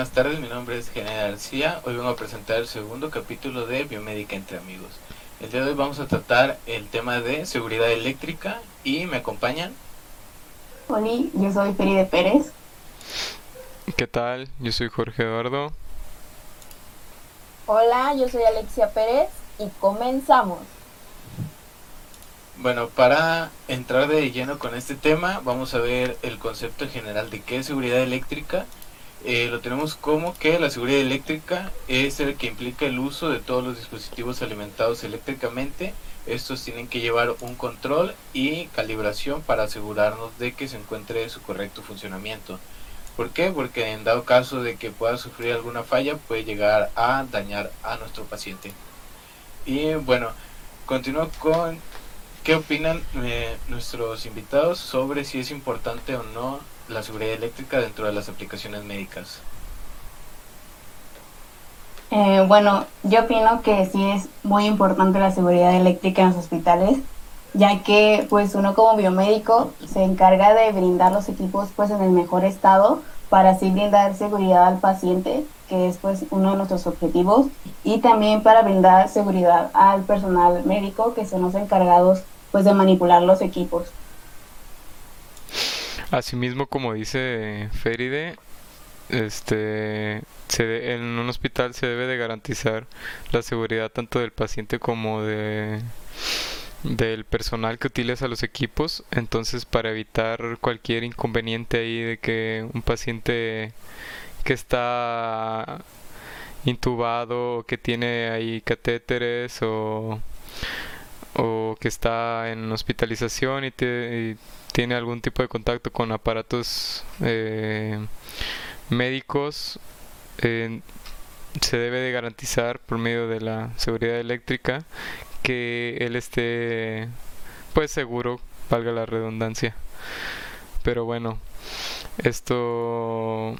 buenas tardes, mi nombre es General García. Hoy vengo a presentar el segundo capítulo de Biomédica entre amigos. El día de hoy vamos a tratar el tema de seguridad eléctrica y me acompañan. Hola, yo soy Feride Pérez. ¿Qué tal? Yo soy Jorge Eduardo. Hola, yo soy Alexia Pérez y comenzamos. Bueno, para entrar de lleno con este tema, vamos a ver el concepto general de qué es seguridad eléctrica eh, lo tenemos como que la seguridad eléctrica es el que implica el uso de todos los dispositivos alimentados eléctricamente. Estos tienen que llevar un control y calibración para asegurarnos de que se encuentre su correcto funcionamiento. ¿Por qué? Porque en dado caso de que pueda sufrir alguna falla puede llegar a dañar a nuestro paciente. Y bueno, continúo con qué opinan eh, nuestros invitados sobre si es importante o no la seguridad eléctrica dentro de las aplicaciones médicas? Eh, bueno, yo opino que sí es muy importante la seguridad eléctrica en los hospitales, ya que pues uno como biomédico se encarga de brindar los equipos pues en el mejor estado para así brindar seguridad al paciente, que es pues uno de nuestros objetivos, y también para brindar seguridad al personal médico que son los encargados pues de manipular los equipos. Asimismo, como dice Feride, este, se en un hospital se debe de garantizar la seguridad tanto del paciente como de del personal que utiliza los equipos entonces para evitar cualquier inconveniente ahí de que un paciente que está intubado o que tiene ahí catéteres o, o que está en hospitalización y, tiene algún tipo de contacto con aparatos eh, médicos, eh, se debe de garantizar por medio de la seguridad eléctrica que él esté pues seguro, valga la redundancia. Pero bueno, esto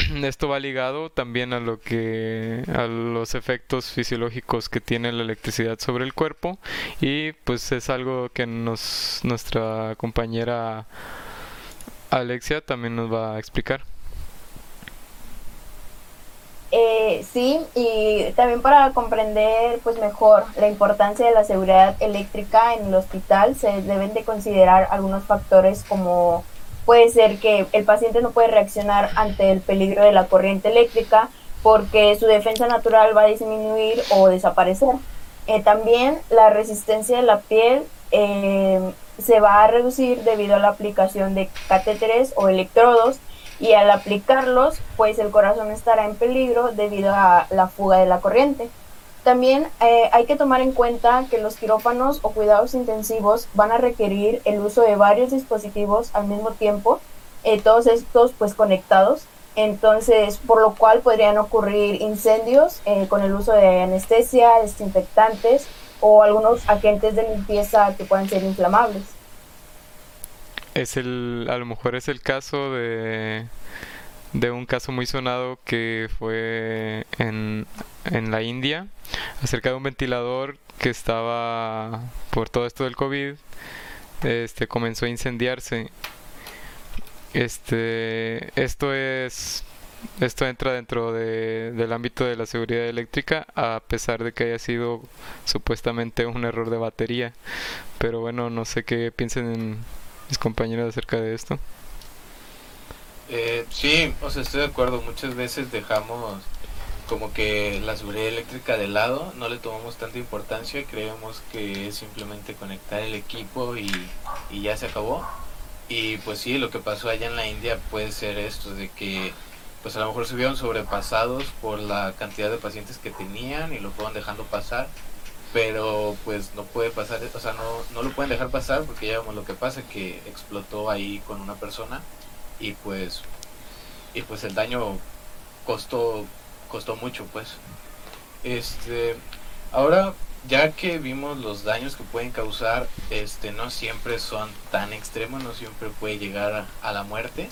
esto va ligado también a lo que a los efectos fisiológicos que tiene la electricidad sobre el cuerpo y pues es algo que nos nuestra compañera Alexia también nos va a explicar. Eh, sí, y también para comprender pues mejor la importancia de la seguridad eléctrica en el hospital se deben de considerar algunos factores como puede ser que el paciente no puede reaccionar ante el peligro de la corriente eléctrica porque su defensa natural va a disminuir o desaparecer. Eh, también la resistencia de la piel eh, se va a reducir debido a la aplicación de catéteres o electrodos y al aplicarlos, pues el corazón estará en peligro debido a la fuga de la corriente. También eh, hay que tomar en cuenta que los quirófanos o cuidados intensivos van a requerir el uso de varios dispositivos al mismo tiempo, eh, todos estos pues conectados, entonces por lo cual podrían ocurrir incendios eh, con el uso de anestesia, desinfectantes o algunos agentes de limpieza que puedan ser inflamables. Es el, a lo mejor es el caso de de un caso muy sonado que fue en, en la India acerca de un ventilador que estaba por todo esto del COVID este comenzó a incendiarse. Este esto es esto entra dentro de, del ámbito de la seguridad eléctrica a pesar de que haya sido supuestamente un error de batería. Pero bueno no sé qué piensen mis compañeros acerca de esto eh, sí, o sea, estoy de acuerdo. Muchas veces dejamos como que la seguridad eléctrica de lado, no le tomamos tanta importancia, creemos que es simplemente conectar el equipo y, y ya se acabó. Y pues sí, lo que pasó allá en la India puede ser esto, de que pues a lo mejor se vieron sobrepasados por la cantidad de pacientes que tenían y lo fueron dejando pasar, pero pues no puede pasar, o sea, no, no lo pueden dejar pasar porque ya vemos lo que pasa, que explotó ahí con una persona y pues y pues el daño costó costó mucho pues. Este ahora ya que vimos los daños que pueden causar este no siempre son tan extremos no siempre puede llegar a, la muerte.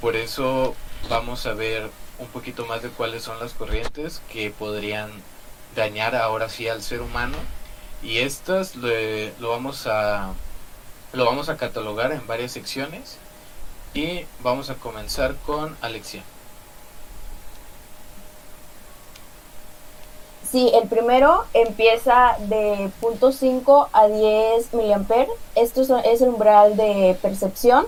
Por eso vamos a ver un poquito más de cuáles son las corrientes que podrían dañar ahora sí al ser humano y estas le, lo vamos a lo vamos a catalogar en varias secciones y vamos a comenzar con Alexia. Sí, el primero empieza de 0.5 a 10 miliamperes. Esto es el umbral de percepción.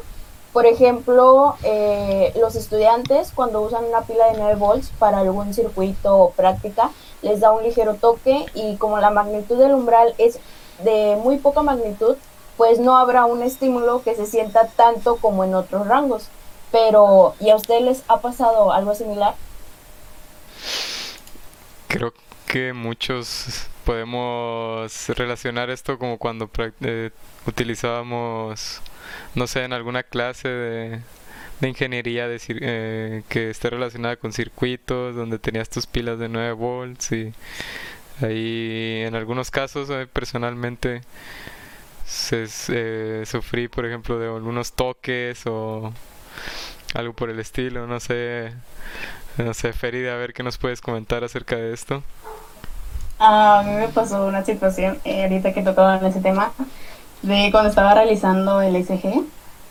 Por ejemplo, eh, los estudiantes cuando usan una pila de 9 volts para algún circuito práctica, les da un ligero toque y como la magnitud del umbral es de muy poca magnitud, pues no habrá un estímulo que se sienta tanto como en otros rangos. Pero, ¿y a ustedes les ha pasado algo similar? Creo que muchos podemos relacionar esto como cuando eh, utilizábamos, no sé, en alguna clase de, de ingeniería de, eh, que esté relacionada con circuitos, donde tenías tus pilas de 9 volts y ahí en algunos casos eh, personalmente se, sufrí, por ejemplo, de algunos toques o algo por el estilo, no sé, no sé, Ferida, a ver qué nos puedes comentar acerca de esto. A mí me pasó una situación, eh, ahorita que tocaban ese tema, de cuando estaba realizando el SG,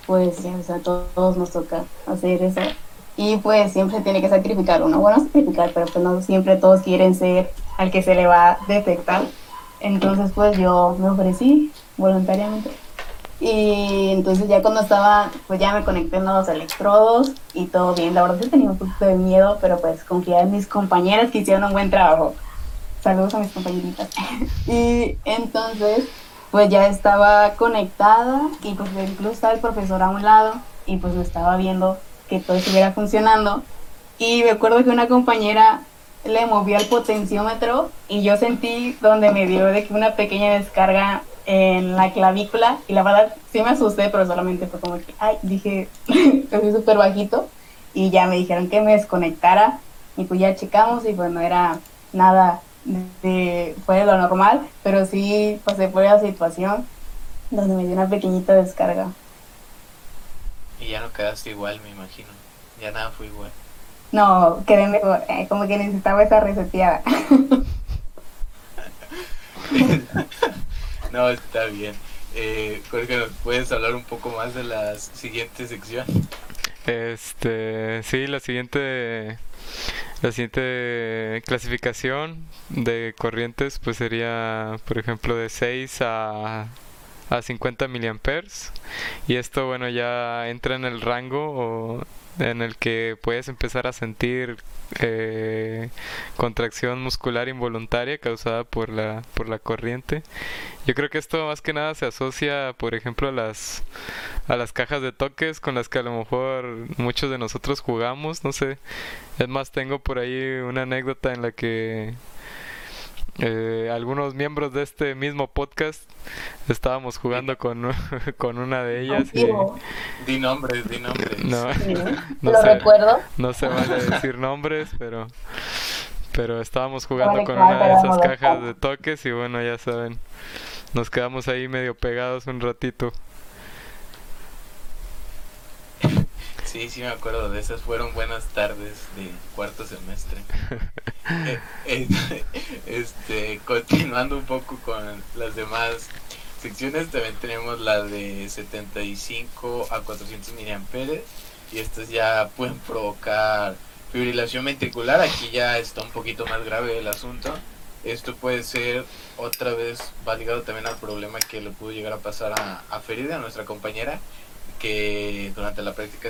pues o sea, todos nos toca hacer eso. Y pues siempre tiene que sacrificar uno. Bueno, sacrificar, pero pues no siempre todos quieren ser al que se le va a detectar. Entonces pues yo me ofrecí voluntariamente. Y entonces ya cuando estaba, pues ya me conecté en los electrodos y todo bien. La verdad sí tenía un poquito de miedo, pero pues confié en mis compañeras que hicieron un buen trabajo. Saludos a mis compañeritas. y entonces, pues ya estaba conectada y pues incluso estaba el profesor a un lado y pues me estaba viendo que todo estuviera funcionando. Y me acuerdo que una compañera le movió el potenciómetro y yo sentí donde me dio de que una pequeña descarga en la clavícula y la verdad sí me asusté, pero solamente fue como que, ay, dije, estoy súper bajito y ya me dijeron que me desconectara y pues ya checamos y pues no era nada de, fue de lo normal, pero sí pasé por la situación donde me dio una pequeñita descarga. Y ya no quedaste igual, me imagino. Ya nada fue igual. No, quedé mejor, eh, como que necesitaba esa reseteada. No, está bien. Eh, Jorge, ¿nos puedes hablar un poco más de la siguiente sección? Este, sí, la siguiente, la siguiente clasificación de corrientes, pues sería, por ejemplo, de 6 a, a 50 miliamperes. Y esto, bueno, ya entra en el rango en el que puedes empezar a sentir eh, contracción muscular involuntaria causada por la por la corriente yo creo que esto más que nada se asocia por ejemplo a las a las cajas de toques con las que a lo mejor muchos de nosotros jugamos no sé es más tengo por ahí una anécdota en la que eh, algunos miembros de este mismo podcast estábamos jugando con, con una de ellas y di nombres di nombres. No, lo recuerdo. No se vale decir nombres pero pero estábamos jugando con una de esas cajas de toques y bueno ya saben nos quedamos ahí medio pegados un ratito. Sí, sí me acuerdo de esas. Fueron buenas tardes de cuarto semestre. Este, continuando un poco con las demás secciones, también tenemos la de 75 a 400 miliamperes y estas ya pueden provocar fibrilación ventricular. Aquí ya está un poquito más grave el asunto. Esto puede ser otra vez va ligado también al problema que le pudo llegar a pasar a, a Ferida, nuestra compañera, que durante la práctica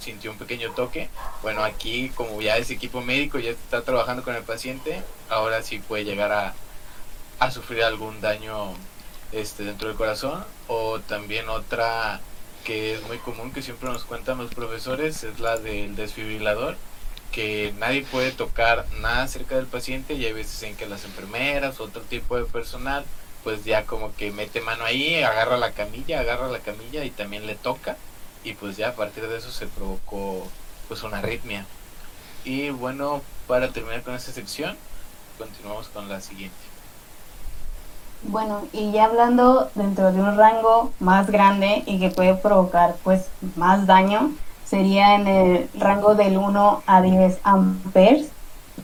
sintió un pequeño toque. Bueno, aquí como ya es equipo médico, ya está trabajando con el paciente, ahora sí puede llegar a, a sufrir algún daño este, dentro del corazón. O también otra que es muy común, que siempre nos cuentan los profesores, es la del desfibrilador, que nadie puede tocar nada cerca del paciente y hay veces en que las enfermeras, otro tipo de personal, pues ya como que mete mano ahí, agarra la camilla, agarra la camilla y también le toca y pues ya a partir de eso se provocó pues una arritmia. Y bueno, para terminar con esta sección, continuamos con la siguiente. Bueno, y ya hablando dentro de un rango más grande y que puede provocar pues más daño, sería en el rango del 1 a 10 amperes,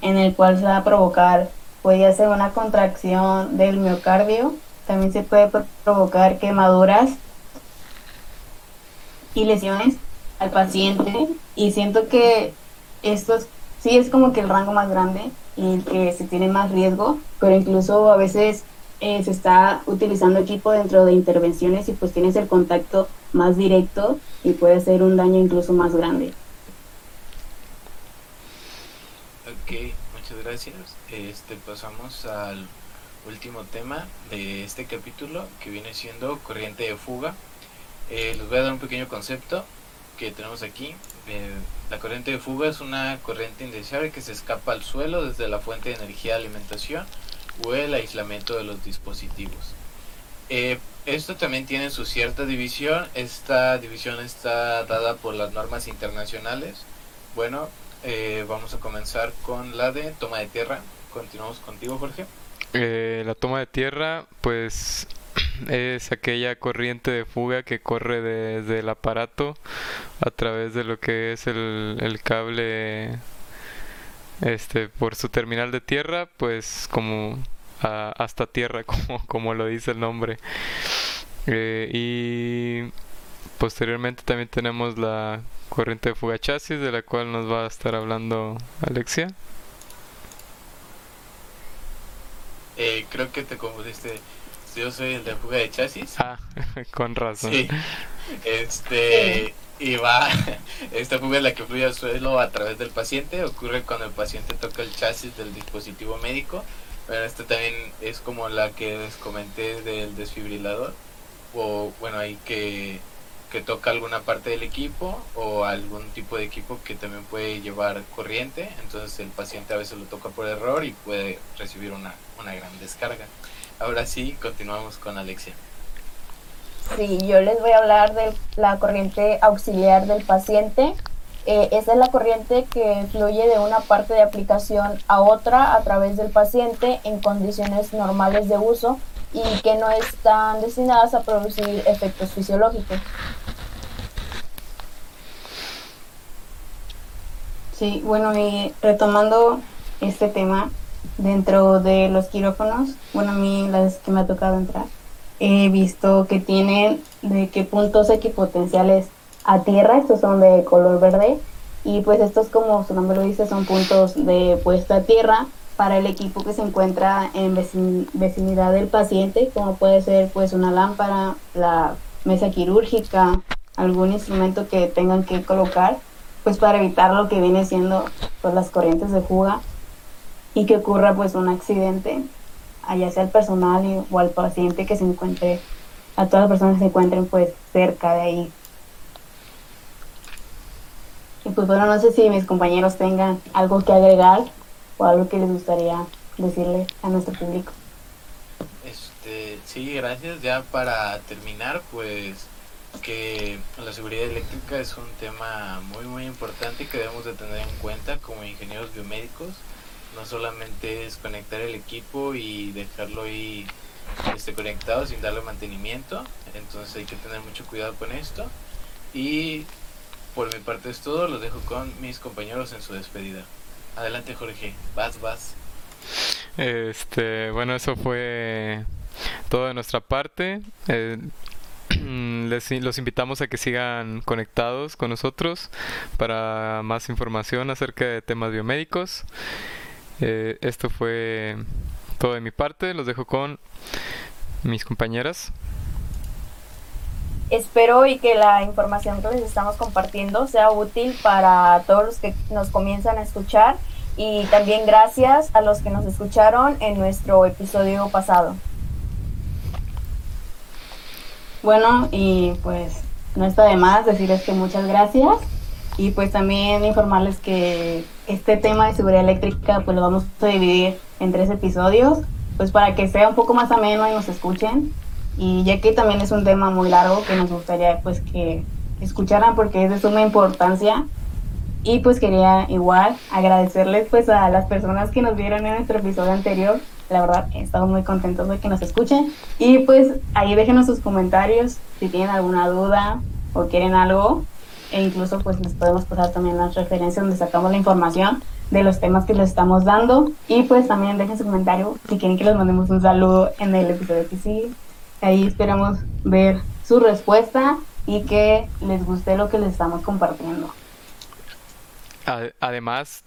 en el cual se va a provocar puede ser una contracción del miocardio, también se puede provocar quemaduras y lesiones al paciente. Y siento que esto sí es como que el rango más grande en que se tiene más riesgo, pero incluso a veces eh, se está utilizando equipo dentro de intervenciones y pues tienes el contacto más directo y puede ser un daño incluso más grande. Ok, muchas gracias. Este pasamos al último tema de este capítulo que viene siendo corriente de fuga. Eh, les voy a dar un pequeño concepto que tenemos aquí. Eh, la corriente de fuga es una corriente indeseable que se escapa al suelo desde la fuente de energía de alimentación o el aislamiento de los dispositivos. Eh, esto también tiene su cierta división. Esta división está dada por las normas internacionales. Bueno, eh, vamos a comenzar con la de toma de tierra. Continuamos contigo, Jorge. Eh, la toma de tierra, pues es aquella corriente de fuga que corre desde el aparato a través de lo que es el, el cable este por su terminal de tierra pues como hasta tierra como, como lo dice el nombre eh, y posteriormente también tenemos la corriente de fuga chasis de la cual nos va a estar hablando Alexia eh, creo que te confundiste yo soy el de fuga de chasis. Ah, con razón. Sí. Este, y va, esta fuga es la que fluye al suelo a través del paciente, ocurre cuando el paciente toca el chasis del dispositivo médico. Bueno, esta también es como la que les comenté del desfibrilador, o bueno, ahí que, que toca alguna parte del equipo o algún tipo de equipo que también puede llevar corriente, entonces el paciente a veces lo toca por error y puede recibir una, una gran descarga. Ahora sí, continuamos con Alexia. Sí, yo les voy a hablar de la corriente auxiliar del paciente. Eh, es la corriente que fluye de una parte de aplicación a otra a través del paciente en condiciones normales de uso y que no están destinadas a producir efectos fisiológicos. Sí, bueno, y retomando este tema, dentro de los quirófanos, bueno, a mí las que me ha tocado entrar, he visto que tienen de qué puntos equipotenciales a tierra, estos son de color verde, y pues estos como su nombre lo dice son puntos de puesta a tierra para el equipo que se encuentra en vecinidad del paciente, como puede ser pues una lámpara, la mesa quirúrgica, algún instrumento que tengan que colocar, pues para evitar lo que viene siendo pues las corrientes de fuga y que ocurra pues un accidente, allá sea al personal o al paciente que se encuentre, a todas las personas que se encuentren pues cerca de ahí. Y pues bueno, no sé si mis compañeros tengan algo que agregar o algo que les gustaría decirle a nuestro público. Este, sí, gracias. Ya para terminar, pues que la seguridad eléctrica es un tema muy muy importante que debemos de tener en cuenta como ingenieros biomédicos no solamente es conectar el equipo y dejarlo ahí este, conectado sin darle mantenimiento. Entonces hay que tener mucho cuidado con esto. Y por mi parte es todo. Los dejo con mis compañeros en su despedida. Adelante Jorge, vas, vas. Este, bueno, eso fue todo de nuestra parte. Eh, les, los invitamos a que sigan conectados con nosotros para más información acerca de temas biomédicos. Eh, esto fue todo de mi parte. Los dejo con mis compañeras. Espero y que la información que les estamos compartiendo sea útil para todos los que nos comienzan a escuchar y también gracias a los que nos escucharon en nuestro episodio pasado. Bueno, y pues no está de más decirles que muchas gracias y pues también informarles que este tema de seguridad eléctrica pues lo vamos a dividir en tres episodios, pues para que sea un poco más ameno y nos escuchen. Y ya que también es un tema muy largo que nos gustaría pues que escucharan porque es de suma importancia. Y pues quería igual agradecerles pues a las personas que nos vieron en nuestro episodio anterior. La verdad, estamos muy contentos de que nos escuchen. Y pues ahí déjenos sus comentarios si tienen alguna duda o quieren algo e incluso pues les podemos pasar también las referencias donde sacamos la información de los temas que les estamos dando y pues también dejen su comentario si quieren que les mandemos un saludo en el episodio que sigue. Ahí esperamos ver su respuesta y que les guste lo que les estamos compartiendo. Además,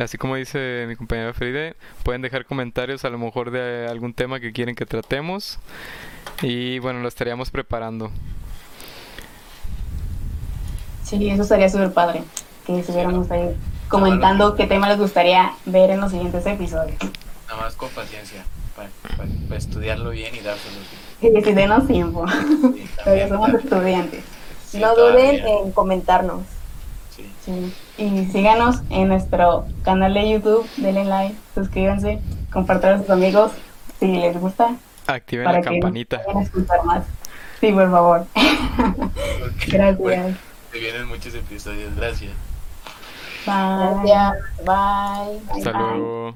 así como dice mi compañera Fride, pueden dejar comentarios a lo mejor de algún tema que quieren que tratemos. Y bueno, lo estaríamos preparando. Sí, eso sería súper padre. Que estuviéramos ahí comentando qué tema les gustaría ver en los siguientes episodios. Nada más con paciencia, para, estudiarlo bien y dárselo bien. Y si denos tiempo. Sí, Todavía somos estudiantes. no duden en comentarnos. Sí. Y síganos en nuestro canal de YouTube, denle like, suscríbanse, compartan a sus amigos si les gusta. Activen la campanita. escuchar más. Sí, por favor. Gracias. te vienen muchos episodios. Gracias. Bye. Gracias. Bye. Hasta luego.